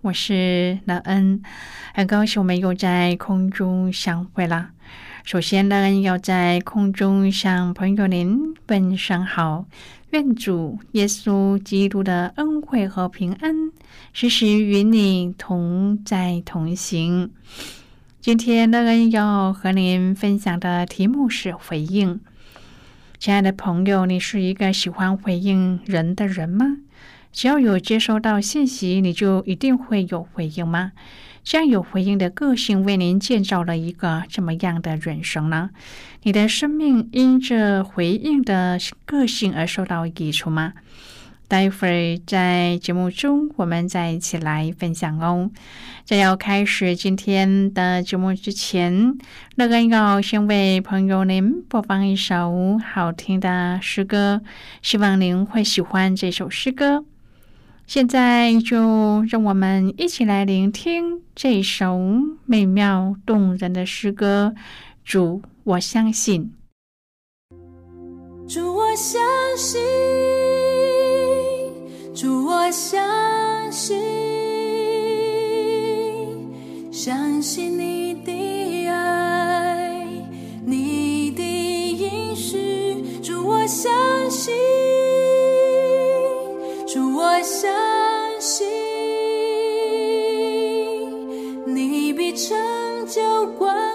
我是乐恩，很高兴我们又在空中相会了。首先，乐恩要在空中向朋友您问声好，愿主耶稣基督的恩惠和平安时时与你同在同行。今天，乐恩要和您分享的题目是回应。亲爱的朋友，你是一个喜欢回应人的人吗？只要有接收到信息，你就一定会有回应吗？这样有回应的个性为您建造了一个怎么样的人生呢？你的生命因着回应的个性而受到益处吗？待会儿在节目中，我们再一起来分享哦。在要开始今天的节目之前，乐恩要先为朋友您播放一首好听的诗歌，希望您会喜欢这首诗歌。现在就让我们一起来聆听这首美妙动人的诗歌。主，我相信。主，我相信。主，我相信。相信你的爱，你的应许。主，我相信。相信，你必成就关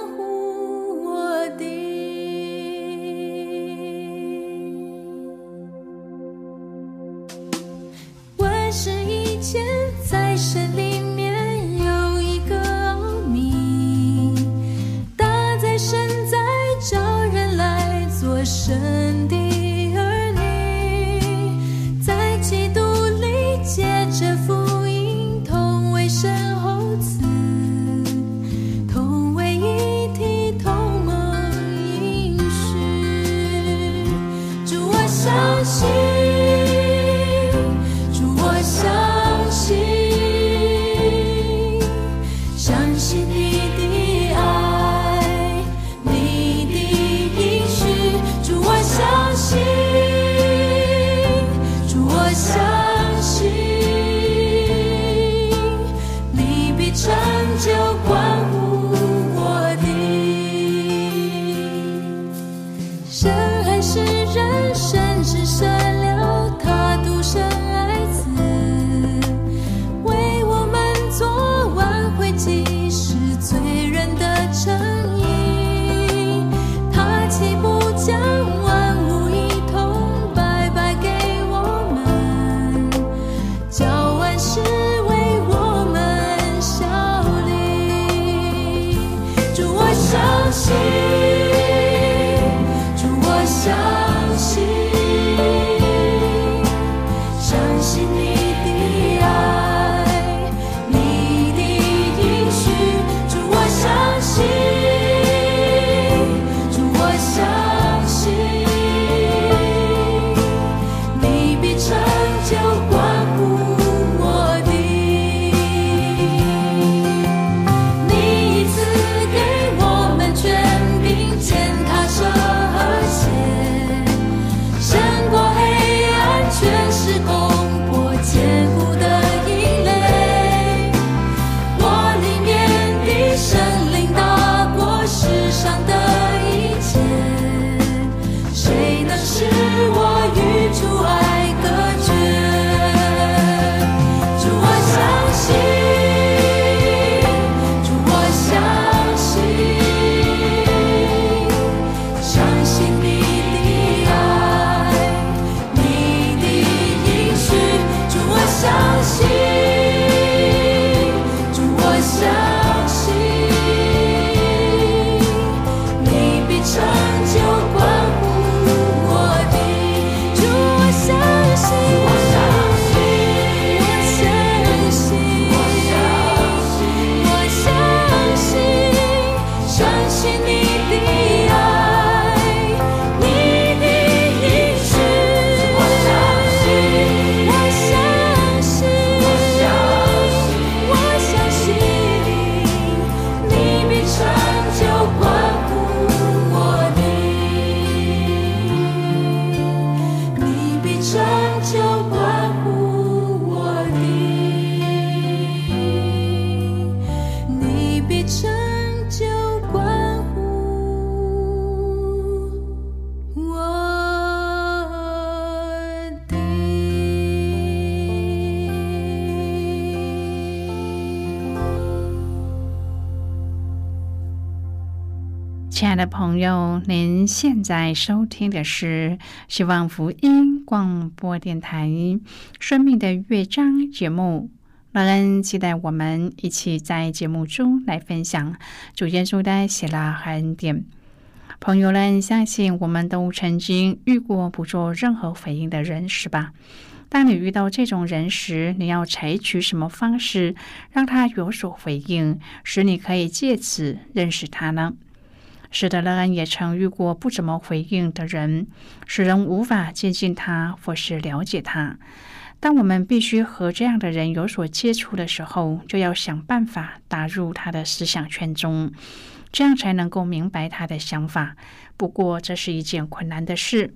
亲爱的朋友，您现在收听的是希望福音广播电台《生命的乐章》节目。乐恩期待我们一起在节目中来分享主耶稣的喜乐和恩典。朋友们，相信我们都曾经遇过不做任何回应的人，是吧？当你遇到这种人时，你要采取什么方式让他有所回应，使你可以借此认识他呢？使得，乐恩也曾遇过不怎么回应的人，使人无法接近他或是了解他。当我们必须和这样的人有所接触的时候，就要想办法打入他的思想圈中，这样才能够明白他的想法。不过，这是一件困难的事。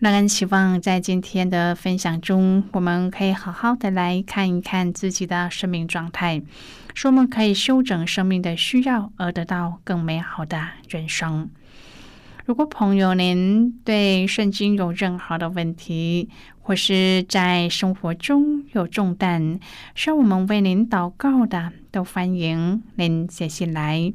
乐恩希望在今天的分享中，我们可以好好的来看一看自己的生命状态。说我们可以修整生命的需要，而得到更美好的人生。如果朋友您对圣经有任何的问题，或是在生活中有重担，需要我们为您祷告的，都欢迎您写信来。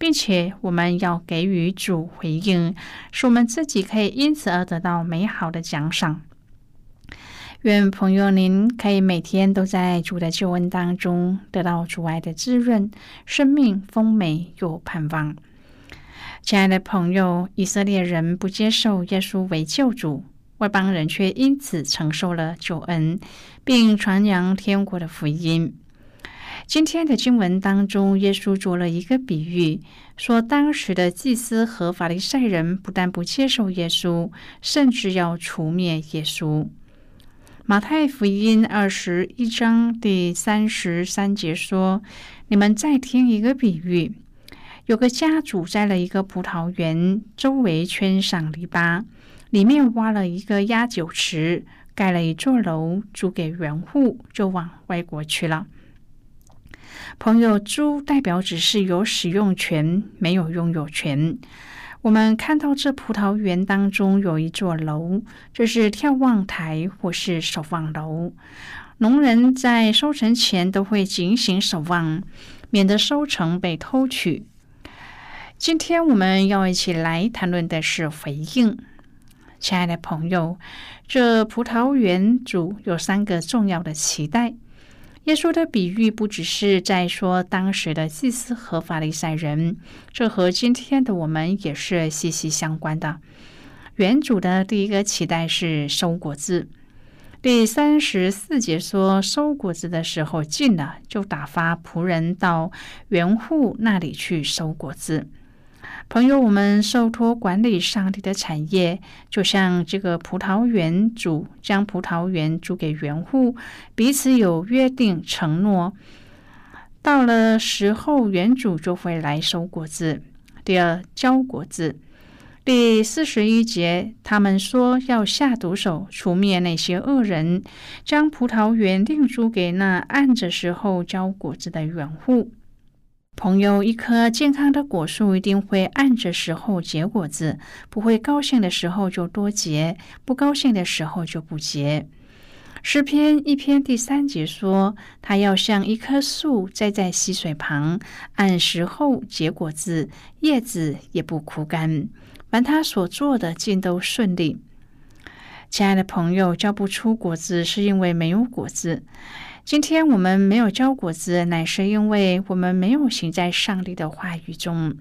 并且我们要给予主回应，使我们自己可以因此而得到美好的奖赏。愿朋友您可以每天都在主的救恩当中得到主爱的滋润，生命丰美又盼望。亲爱的朋友，以色列人不接受耶稣为救主，外邦人却因此承受了救恩，并传扬天国的福音。今天的经文当中，耶稣做了一个比喻，说当时的祭司和法利赛人不但不接受耶稣，甚至要除灭耶稣。马太福音二十一章第三十三节说：“你们再听一个比喻，有个家主栽了一个葡萄园，周围圈上篱笆，里面挖了一个压酒池，盖了一座楼，租给园户，就往外国去了。”朋友，租代表只是有使用权，没有拥有权。我们看到这葡萄园当中有一座楼，这是眺望台或是守望楼。农人在收成前都会警醒守望，免得收成被偷取。今天我们要一起来谈论的是回应，亲爱的朋友，这葡萄园主有三个重要的期待。耶稣的比喻不只是在说当时的祭司和法利赛人，这和今天的我们也是息息相关的。原主的第一个期待是收果子。第三十四节说，收果子的时候近了，就打发仆人到园户那里去收果子。朋友，我们受托管理上帝的产业，就像这个葡萄园主将葡萄园租给园户，彼此有约定承诺。到了时候，园主就会来收果子。第二，交果子。第四十一节，他们说要下毒手，除灭那些恶人，将葡萄园另租给那按着时候交果子的园户。朋友，一棵健康的果树一定会按着时候结果子，不会高兴的时候就多结，不高兴的时候就不结。诗篇一篇第三节说，他要像一棵树栽在溪水旁，按时候结果子，叶子也不枯干，凡他所做的尽都顺利。亲爱的朋友，交不出果子是因为没有果子。今天我们没有交果子，乃是因为我们没有行在上帝的话语中。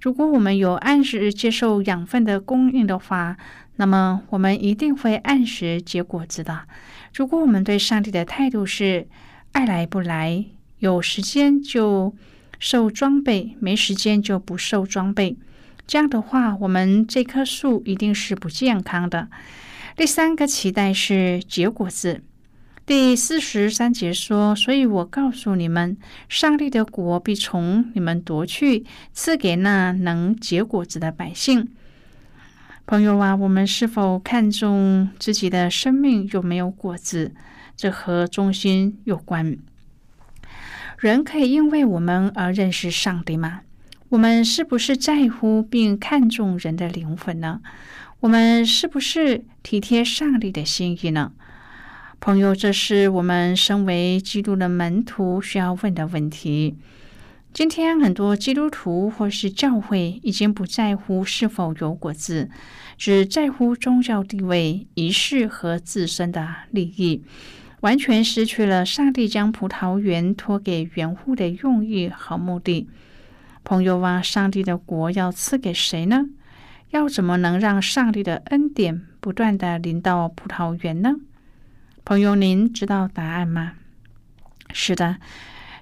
如果我们有按时接受养分的供应的话，那么我们一定会按时结果子的。如果我们对上帝的态度是爱来不来，有时间就受装备，没时间就不受装备。这样的话，我们这棵树一定是不健康的。第三个期待是结果子。第四十三节说：“所以我告诉你们，上帝的国必从你们夺去，赐给那能结果子的百姓。”朋友啊，我们是否看重自己的生命有没有果子？这和忠心有关。人可以因为我们而认识上帝吗？我们是不是在乎并看重人的灵魂呢？我们是不是体贴上帝的心意呢？朋友，这是我们身为基督的门徒需要问的问题。今天很多基督徒或是教会已经不在乎是否有果子，只在乎宗教地位、仪式和自身的利益，完全失去了上帝将葡萄园托给园户的用意和目的。朋友啊，上帝的国要赐给谁呢？要怎么能让上帝的恩典不断的临到葡萄园呢？朋友，您知道答案吗？是的，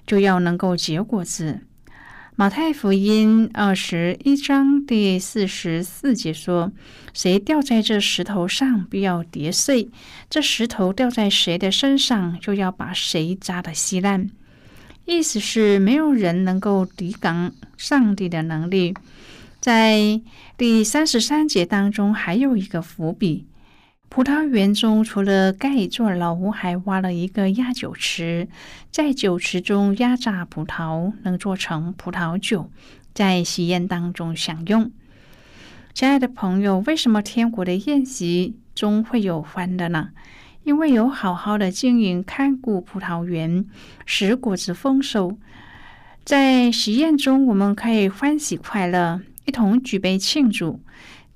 就要能够结果子。马太福音二十一章第四十四节说：“谁掉在这石头上，必要跌碎；这石头掉在谁的身上，就要把谁砸得稀烂。”意思是没有人能够抵挡上帝的能力。在第三十三节当中，还有一个伏笔：葡萄园中除了盖一座楼，还挖了一个压酒池，在酒池中压榨葡萄，能做成葡萄酒，在喜宴当中享用。亲爱的朋友，为什么天国的宴席中会有欢乐呢？因为有好好的经营看顾葡萄园，使果子丰收。在喜宴中，我们可以欢喜快乐，一同举杯庆祝。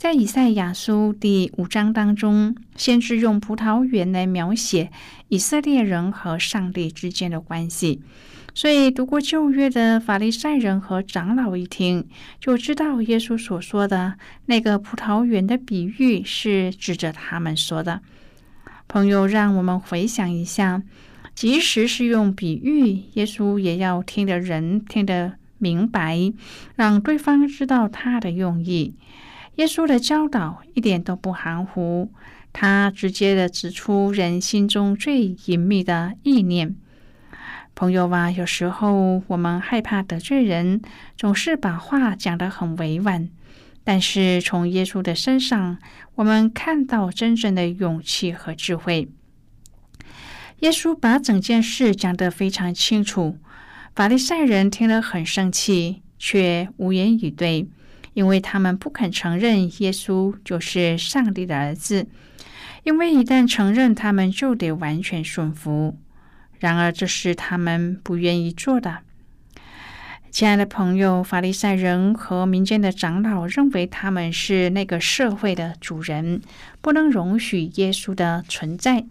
在以赛亚书第五章当中，先知用葡萄园来描写以色列人和上帝之间的关系。所以，读过旧约的法利赛人和长老一听，就知道耶稣所说的那个葡萄园的比喻是指着他们说的。朋友，让我们回想一下，即使是用比喻，耶稣也要听的人听得明白，让对方知道他的用意。耶稣的教导一点都不含糊，他直接的指出人心中最隐秘的意念。朋友啊，有时候我们害怕得罪人，总是把话讲得很委婉。但是从耶稣的身上，我们看到真正的勇气和智慧。耶稣把整件事讲得非常清楚，法利赛人听了很生气，却无言以对，因为他们不肯承认耶稣就是上帝的儿子。因为一旦承认，他们就得完全顺服。然而，这是他们不愿意做的。亲爱的朋友，法利赛人和民间的长老认为他们是那个社会的主人，不能容许耶稣的存在。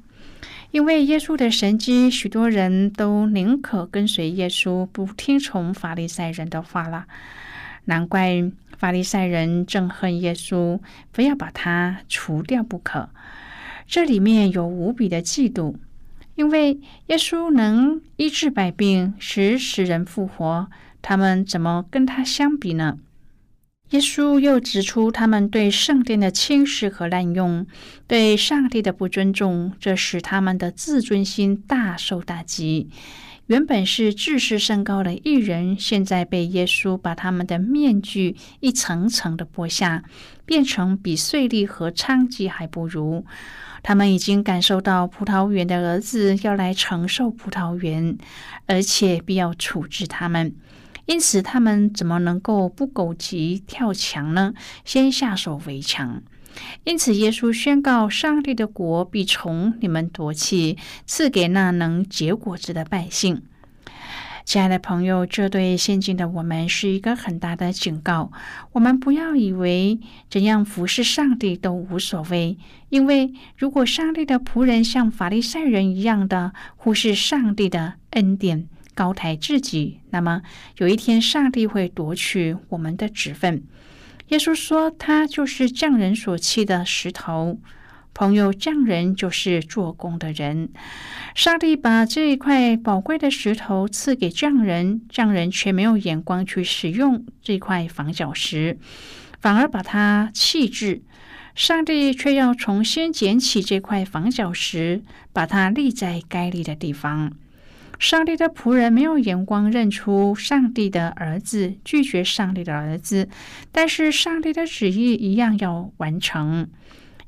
因为耶稣的神迹，许多人都宁可跟随耶稣，不听从法利赛人的话了。难怪法利赛人憎恨耶稣，非要把他除掉不可。这里面有无比的嫉妒，因为耶稣能医治百病，使死人复活。他们怎么跟他相比呢？耶稣又指出他们对圣殿的轻视和滥用，对上帝的不尊重，这使他们的自尊心大受打击。原本是志士甚高的艺人，现在被耶稣把他们的面具一层层的剥下，变成比碎粒和娼妓还不如。他们已经感受到葡萄园的儿子要来承受葡萄园，而且必要处置他们。因此，他们怎么能够不狗急跳墙呢？先下手为强。因此，耶稣宣告：上帝的国必从你们夺去，赐给那能结果子的百姓。亲爱的朋友，这对现今的我们是一个很大的警告。我们不要以为怎样服侍上帝都无所谓，因为如果上帝的仆人像法利赛人一样的忽视上帝的恩典，高抬自己，那么有一天上帝会夺取我们的职分。耶稣说，他就是匠人所弃的石头。朋友，匠人就是做工的人。上帝把这一块宝贵的石头赐给匠人，匠人却没有眼光去使用这块房角石，反而把它弃置。上帝却要重新捡起这块房角石，把它立在该立的地方。上帝的仆人没有眼光认出上帝的儿子，拒绝上帝的儿子，但是上帝的旨意一样要完成。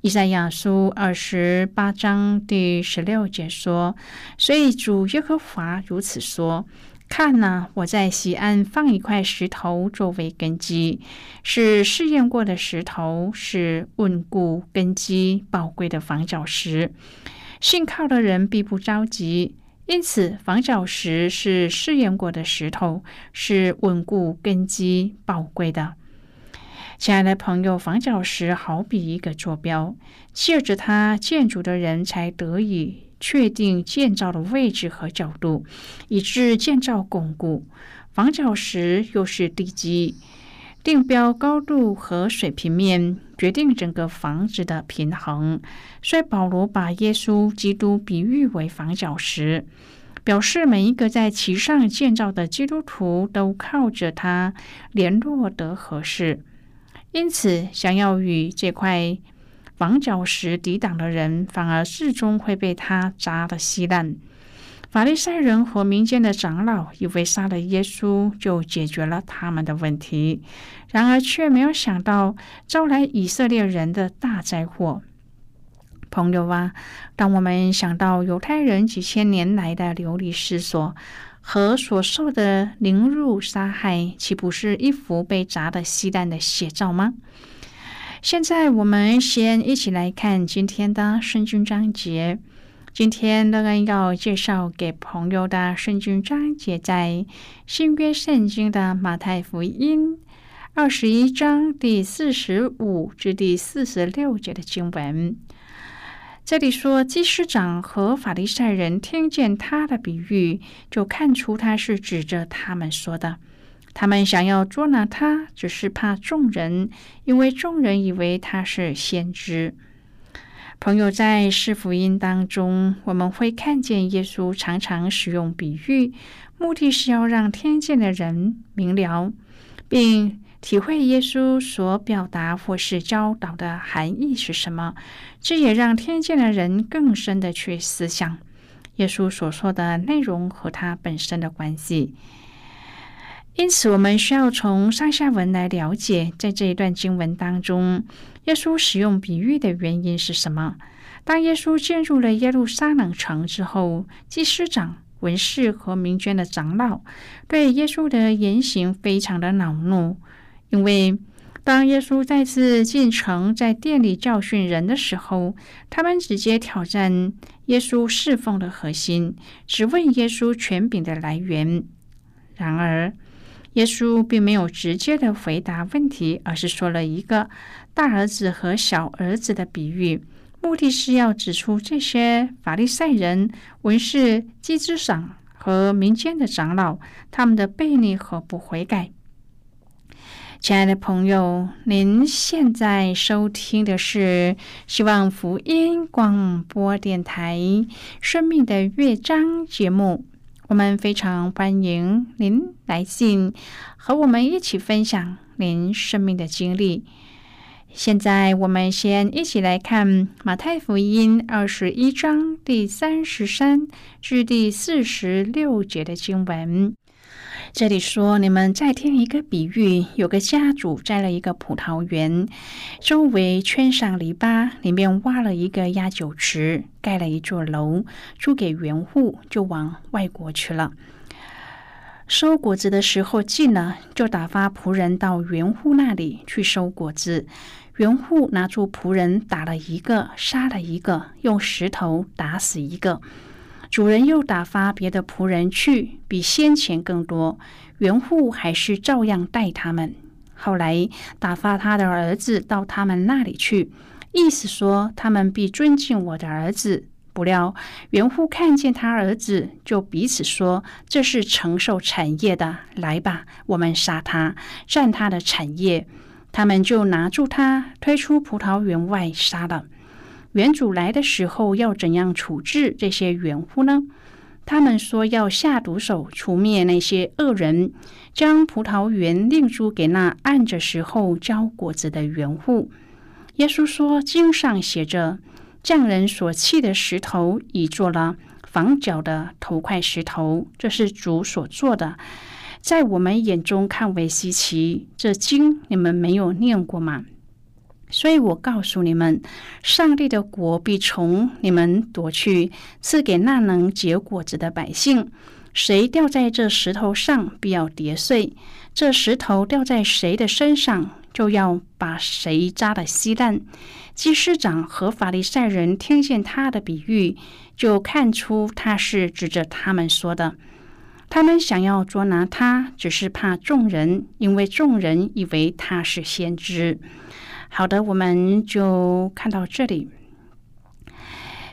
以赛亚书二十八章第十六节说：“所以主耶和华如此说：看呐，我在西安放一块石头作为根基，是试验过的石头，是稳固根基宝贵的房角石。信靠的人必不着急。”因此，房角石是试验过的石头，是稳固根基、宝贵的。亲爱的朋友，房角石好比一个坐标，借着它，建筑的人才得以确定建造的位置和角度，以致建造巩固。房角石又是地基。定标高度和水平面决定整个房子的平衡，所以保罗把耶稣基督比喻为房角石，表示每一个在其上建造的基督徒都靠着它联络得合适。因此，想要与这块房角石抵挡的人，反而最终会被他砸得稀烂。法利赛人和民间的长老以为杀了耶稣就解决了他们的问题，然而却没有想到招来以色列人的大灾祸。朋友啊，当我们想到犹太人几千年来的流离失所和所受的凌辱杀害，岂不是一幅被砸得稀烂的写照吗？现在我们先一起来看今天的圣经章节。今天乐恩要介绍给朋友的圣经章节，在新约圣经的马太福音二十一章第四十五至第四十六节的经文。这里说，祭司长和法利赛人听见他的比喻，就看出他是指着他们说的。他们想要捉拿他，只是怕众人，因为众人以为他是先知。朋友在四福音当中，我们会看见耶稣常常使用比喻，目的是要让听见的人明了，并体会耶稣所表达或是教导的含义是什么。这也让听见的人更深的去思想耶稣所说的内容和他本身的关系。因此，我们需要从上下文来了解，在这一段经文当中，耶稣使用比喻的原因是什么？当耶稣进入了耶路撒冷城之后，祭司长、文士和民间的长老对耶稣的言行非常的恼怒，因为当耶稣再次进城，在店里教训人的时候，他们直接挑战耶稣侍奉的核心，只问耶稣权柄的来源。然而，耶稣并没有直接的回答问题，而是说了一个大儿子和小儿子的比喻，目的是要指出这些法利赛人、文士、祭司长和民间的长老他们的悖逆和不悔改。亲爱的朋友，您现在收听的是希望福音广播电台《生命的乐章》节目。我们非常欢迎您来信，和我们一起分享您生命的经历。现在，我们先一起来看马太福音二十一章第三十三至第四十六节的经文。这里说，你们再听一个比喻：有个家主栽了一个葡萄园，周围圈上篱笆，里面挖了一个压酒池，盖了一座楼，租给园户，就往外国去了。收果子的时候近了，就打发仆人到园户那里去收果子。园户拿出仆人，打了一个，杀了一个，用石头打死一个。主人又打发别的仆人去，比先前更多。园户还是照样待他们。后来打发他的儿子到他们那里去，意思说他们必尊敬我的儿子。不料园户看见他儿子，就彼此说：“这是承受产业的，来吧，我们杀他，占他的产业。”他们就拿住他，推出葡萄园外杀了。原主来的时候要怎样处置这些园户呢？他们说要下毒手，除灭那些恶人，将葡萄园另租给那按着时候交果子的园户。耶稣说：“经上写着，匠人所砌的石头，已做了房角的头块石头，这是主所做的，在我们眼中看为稀奇。这经你们没有念过吗？”所以我告诉你们，上帝的国必从你们夺去，赐给那能结果子的百姓。谁掉在这石头上，必要跌碎；这石头掉在谁的身上，就要把谁扎得稀烂。祭司长和法利赛人听见他的比喻，就看出他是指着他们说的。他们想要捉拿他，只是怕众人，因为众人以为他是先知。好的，我们就看到这里。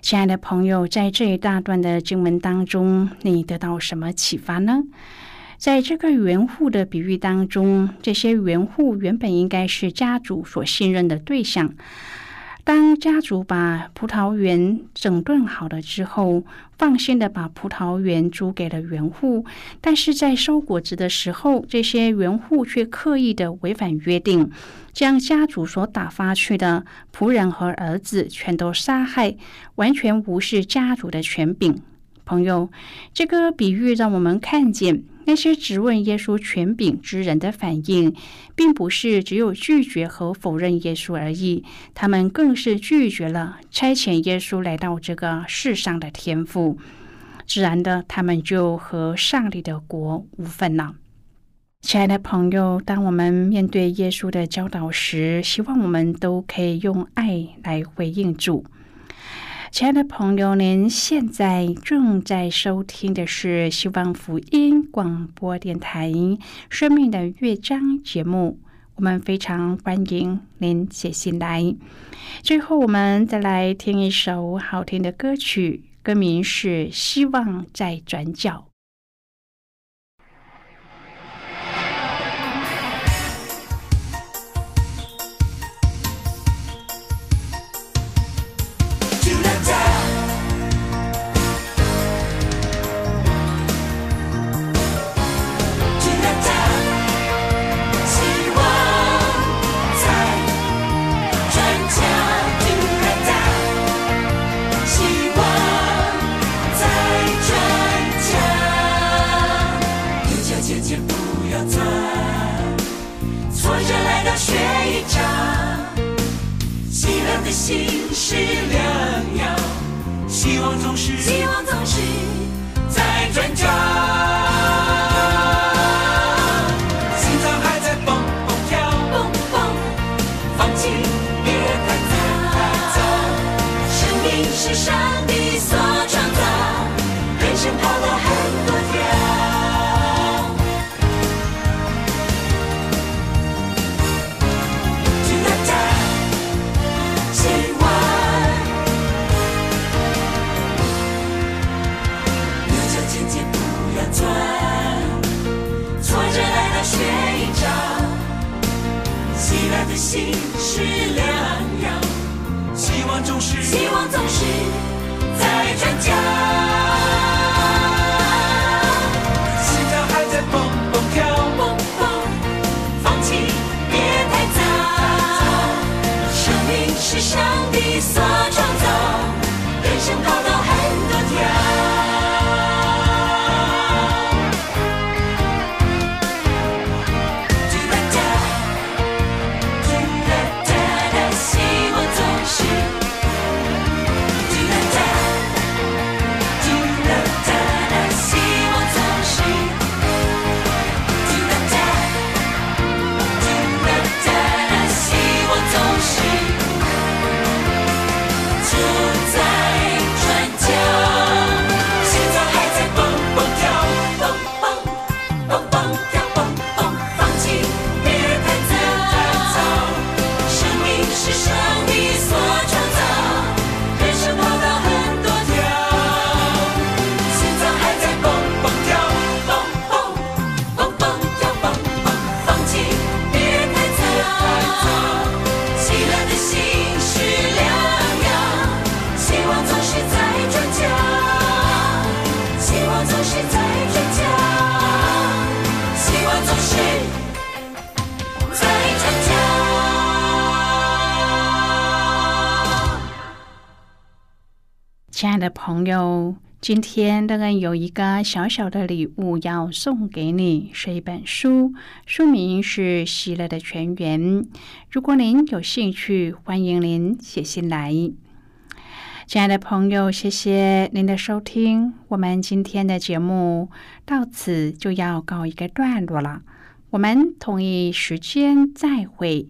亲爱的朋友，在这一大段的经文当中，你得到什么启发呢？在这个园户的比喻当中，这些园户原本应该是家主所信任的对象。当家族把葡萄园整顿好了之后，放心的把葡萄园租给了园户，但是在收果子的时候，这些园户却刻意的违反约定，将家族所打发去的仆人和儿子全都杀害，完全无视家族的权柄。朋友，这个比喻让我们看见。那些质问耶稣权柄之人的反应，并不是只有拒绝和否认耶稣而已，他们更是拒绝了差遣耶稣来到这个世上的天赋。自然的，他们就和上帝的国无分了。亲爱的朋友，当我们面对耶稣的教导时，希望我们都可以用爱来回应主。亲爱的朋友，您现在正在收听的是希望福音广播电台《生命的乐章》节目。我们非常欢迎您写信来。最后，我们再来听一首好听的歌曲，歌名是《希望在转角》。亲爱的朋友，今天乐恩有一个小小的礼物要送给你，是一本书，书名是《喜乐的泉源》。如果您有兴趣，欢迎您写信来。亲爱的朋友，谢谢您的收听，我们今天的节目到此就要告一个段落了。我们同一时间再会。